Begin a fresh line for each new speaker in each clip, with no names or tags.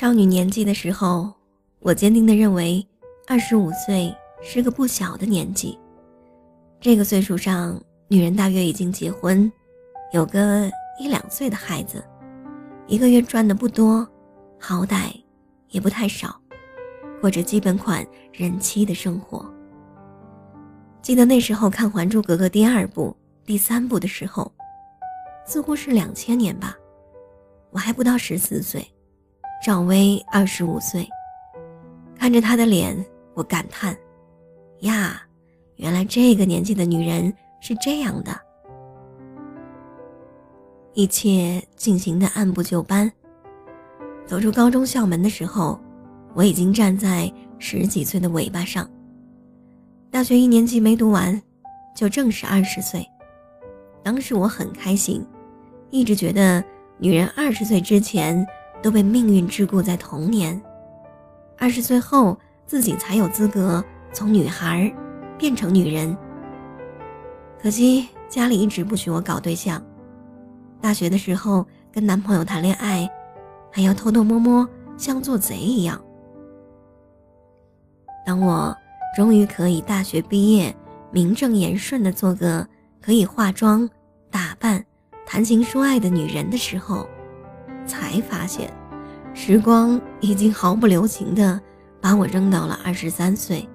少女年纪的时候，我坚定地认为，二十五岁是个不小的年纪。这个岁数上，女人大约已经结婚，有个一两岁的孩子，一个月赚的不多，好歹也不太少，过着基本款人妻的生活。记得那时候看《还珠格格》第二部、第三部的时候，似乎是两千年吧，我还不到十四岁，赵薇二十五岁。看着她的脸，我感叹：呀！原来这个年纪的女人是这样的，一切进行的按部就班。走出高中校门的时候，我已经站在十几岁的尾巴上。大学一年级没读完，就正是二十岁。当时我很开心，一直觉得女人二十岁之前都被命运桎梏在童年，二十岁后自己才有资格从女孩。变成女人，可惜家里一直不许我搞对象。大学的时候跟男朋友谈恋爱，还要偷偷摸摸，像做贼一样。当我终于可以大学毕业，名正言顺的做个可以化妆、打扮、谈情说爱的女人的时候，才发现，时光已经毫不留情的把我扔到了二十三岁。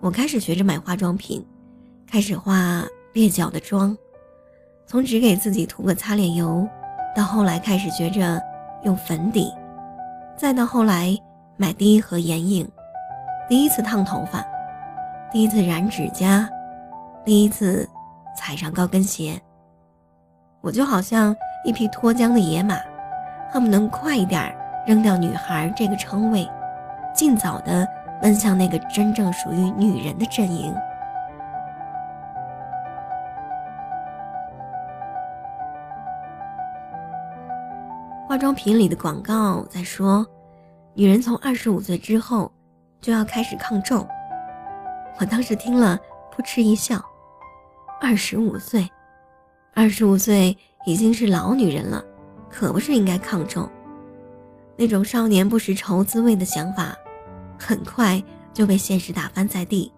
我开始学着买化妆品，开始化蹩脚的妆，从只给自己涂个擦脸油，到后来开始学着用粉底，再到后来买第一盒眼影，第一次烫头发，第一次染指甲，第一次踩上高跟鞋。我就好像一匹脱缰的野马，恨不能快一点扔掉“女孩”这个称谓，尽早的。奔向那个真正属于女人的阵营。化妆品里的广告在说，女人从二十五岁之后就要开始抗皱。我当时听了，扑哧一笑。二十五岁，二十五岁已经是老女人了，可不是应该抗皱。那种少年不识愁滋味的想法。很快就被现实打翻在地。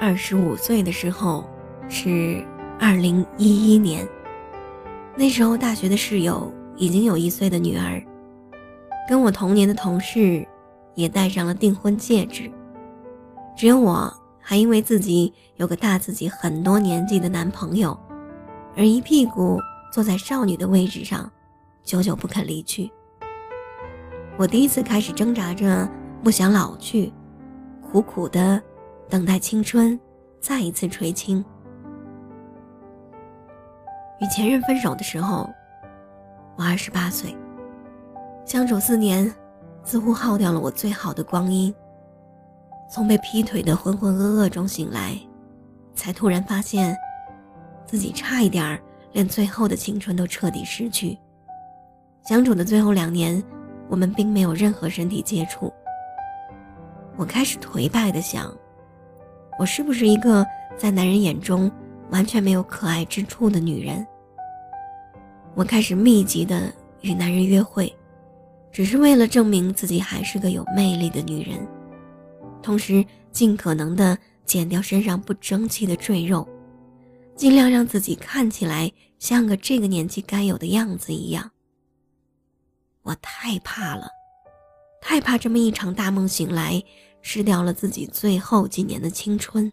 二十五岁的时候是二零一一年，那时候大学的室友已经有一岁的女儿，跟我同年的同事也戴上了订婚戒指，只有我还因为自己有个大自己很多年纪的男朋友，而一屁股坐在少女的位置上，久久不肯离去。我第一次开始挣扎着不想老去，苦苦的等待青春再一次垂青。与前任分手的时候，我二十八岁。相处四年，似乎耗掉了我最好的光阴。从被劈腿的浑浑噩噩中醒来，才突然发现，自己差一点儿连最后的青春都彻底失去。相处的最后两年。我们并没有任何身体接触。我开始颓败的想，我是不是一个在男人眼中完全没有可爱之处的女人？我开始密集的与男人约会，只是为了证明自己还是个有魅力的女人，同时尽可能的减掉身上不争气的赘肉，尽量让自己看起来像个这个年纪该有的样子一样。我太怕了，太怕这么一场大梦醒来，失掉了自己最后几年的青春。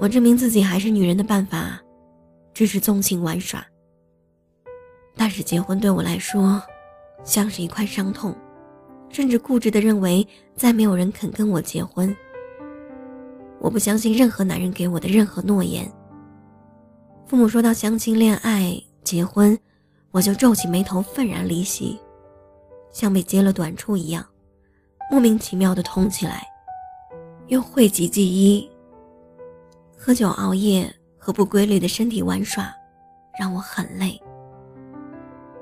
我证明自己还是女人的办法，只是纵情玩耍。但是结婚对我来说，像是一块伤痛，甚至固执的认为再没有人肯跟我结婚。我不相信任何男人给我的任何诺言。父母说到相亲、恋爱、结婚。我就皱起眉头，愤然离席，像被揭了短处一样，莫名其妙的痛起来，又讳疾忌医。喝酒、熬夜和不规律的身体玩耍，让我很累。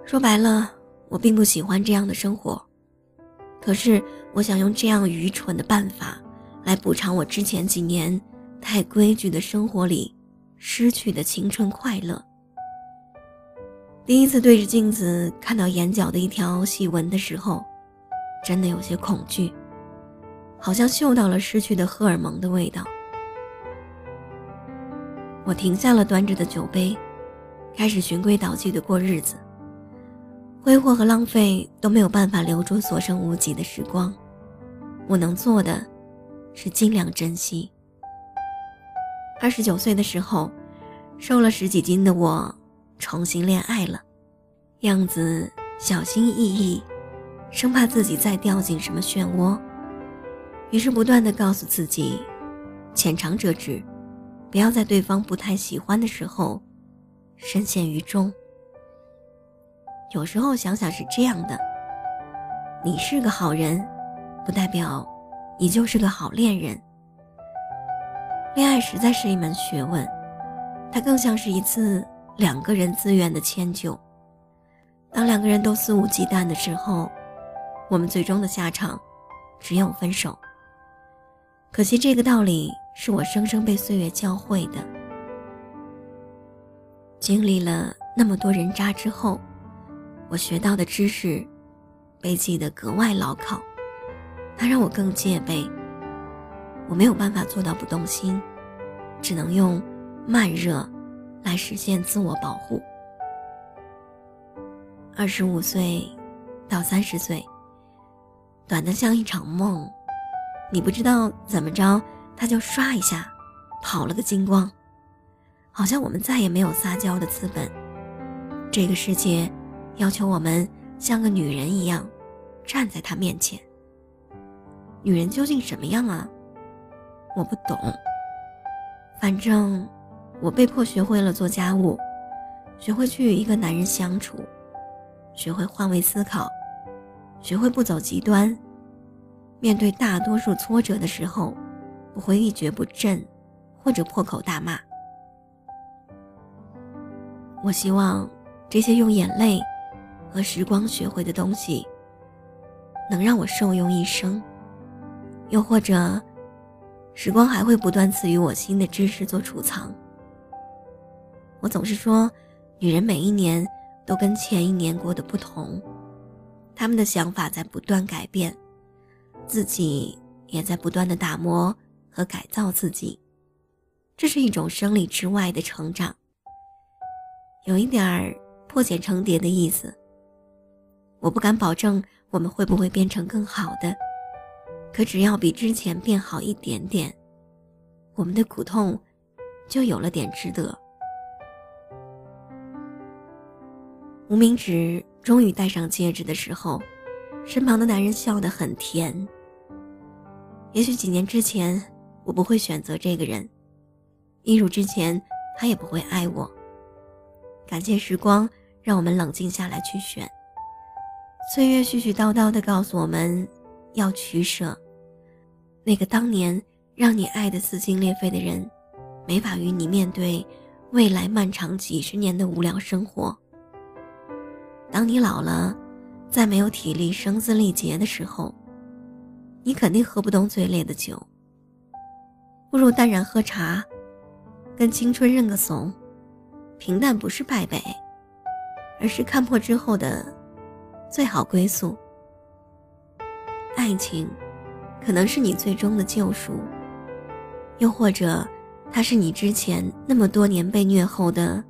说白了，我并不喜欢这样的生活，可是我想用这样愚蠢的办法，来补偿我之前几年太规矩的生活里失去的青春快乐。第一次对着镜子看到眼角的一条细纹的时候，真的有些恐惧，好像嗅到了失去的荷尔蒙的味道。我停下了端着的酒杯，开始循规蹈矩的过日子。挥霍和浪费都没有办法留住所剩无几的时光，我能做的，是尽量珍惜。二十九岁的时候，瘦了十几斤的我，重新恋爱了，样子小心翼翼，生怕自己再掉进什么漩涡，于是不断的告诉自己，浅尝辄止，不要在对方不太喜欢的时候，深陷于中。有时候想想是这样的：你是个好人，不代表你就是个好恋人。恋爱实在是一门学问，它更像是一次两个人自愿的迁就。当两个人都肆无忌惮的时候，我们最终的下场只有分手。可惜这个道理是我生生被岁月教会的。经历了那么多人渣之后。我学到的知识，被记得格外牢靠，它让我更戒备。我没有办法做到不动心，只能用慢热来实现自我保护。二十五岁到三十岁，短的像一场梦，你不知道怎么着，他就唰一下跑了个精光，好像我们再也没有撒娇的资本。这个世界。要求我们像个女人一样，站在他面前。女人究竟什么样啊？我不懂。反正我被迫学会了做家务，学会去与一个男人相处，学会换位思考，学会不走极端。面对大多数挫折的时候，不会一蹶不振，或者破口大骂。我希望这些用眼泪。和时光学会的东西，能让我受用一生；又或者，时光还会不断赐予我新的知识做储藏。我总是说，女人每一年都跟前一年过得不同，她们的想法在不断改变，自己也在不断的打磨和改造自己，这是一种生理之外的成长，有一点儿破茧成蝶的意思。我不敢保证我们会不会变成更好的，可只要比之前变好一点点，我们的苦痛就有了点值得。无名指终于戴上戒指的时候，身旁的男人笑得很甜。也许几年之前我不会选择这个人，一如之前他也不会爱我。感谢时光，让我们冷静下来去选。岁月絮絮叨叨地告诉我们，要取舍。那个当年让你爱得撕心裂肺的人，没法与你面对未来漫长几十年的无聊生活。当你老了，再没有体力声嘶力竭的时候，你肯定喝不动最烈的酒。不如淡然喝茶，跟青春认个怂。平淡不是败北，而是看破之后的。最好归宿。爱情，可能是你最终的救赎，又或者，它是你之前那么多年被虐后的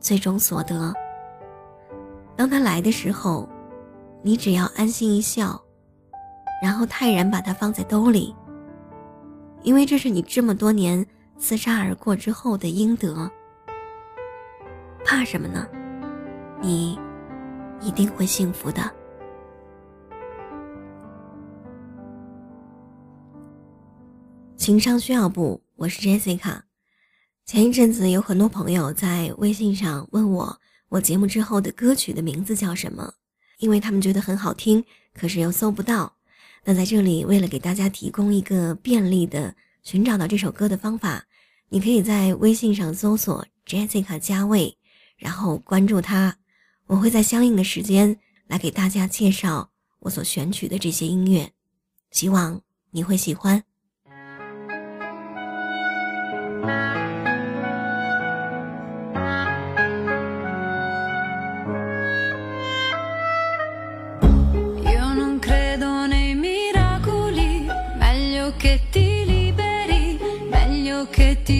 最终所得。当他来的时候，你只要安心一笑，然后泰然把它放在兜里，因为这是你这么多年厮杀而过之后的应得。怕什么呢？你。一定会幸福的。情商需要不？我是 Jessica。前一阵子有很多朋友在微信上问我，我节目之后的歌曲的名字叫什么？因为他们觉得很好听，可是又搜不到。那在这里，为了给大家提供一个便利的寻找到这首歌的方法，你可以在微信上搜索 Jessica 加位，然后关注他。我会在相应的时间来给大家介绍我所选取的这些音乐，希望你会喜欢。
meglio che ti liberi, meglio che ti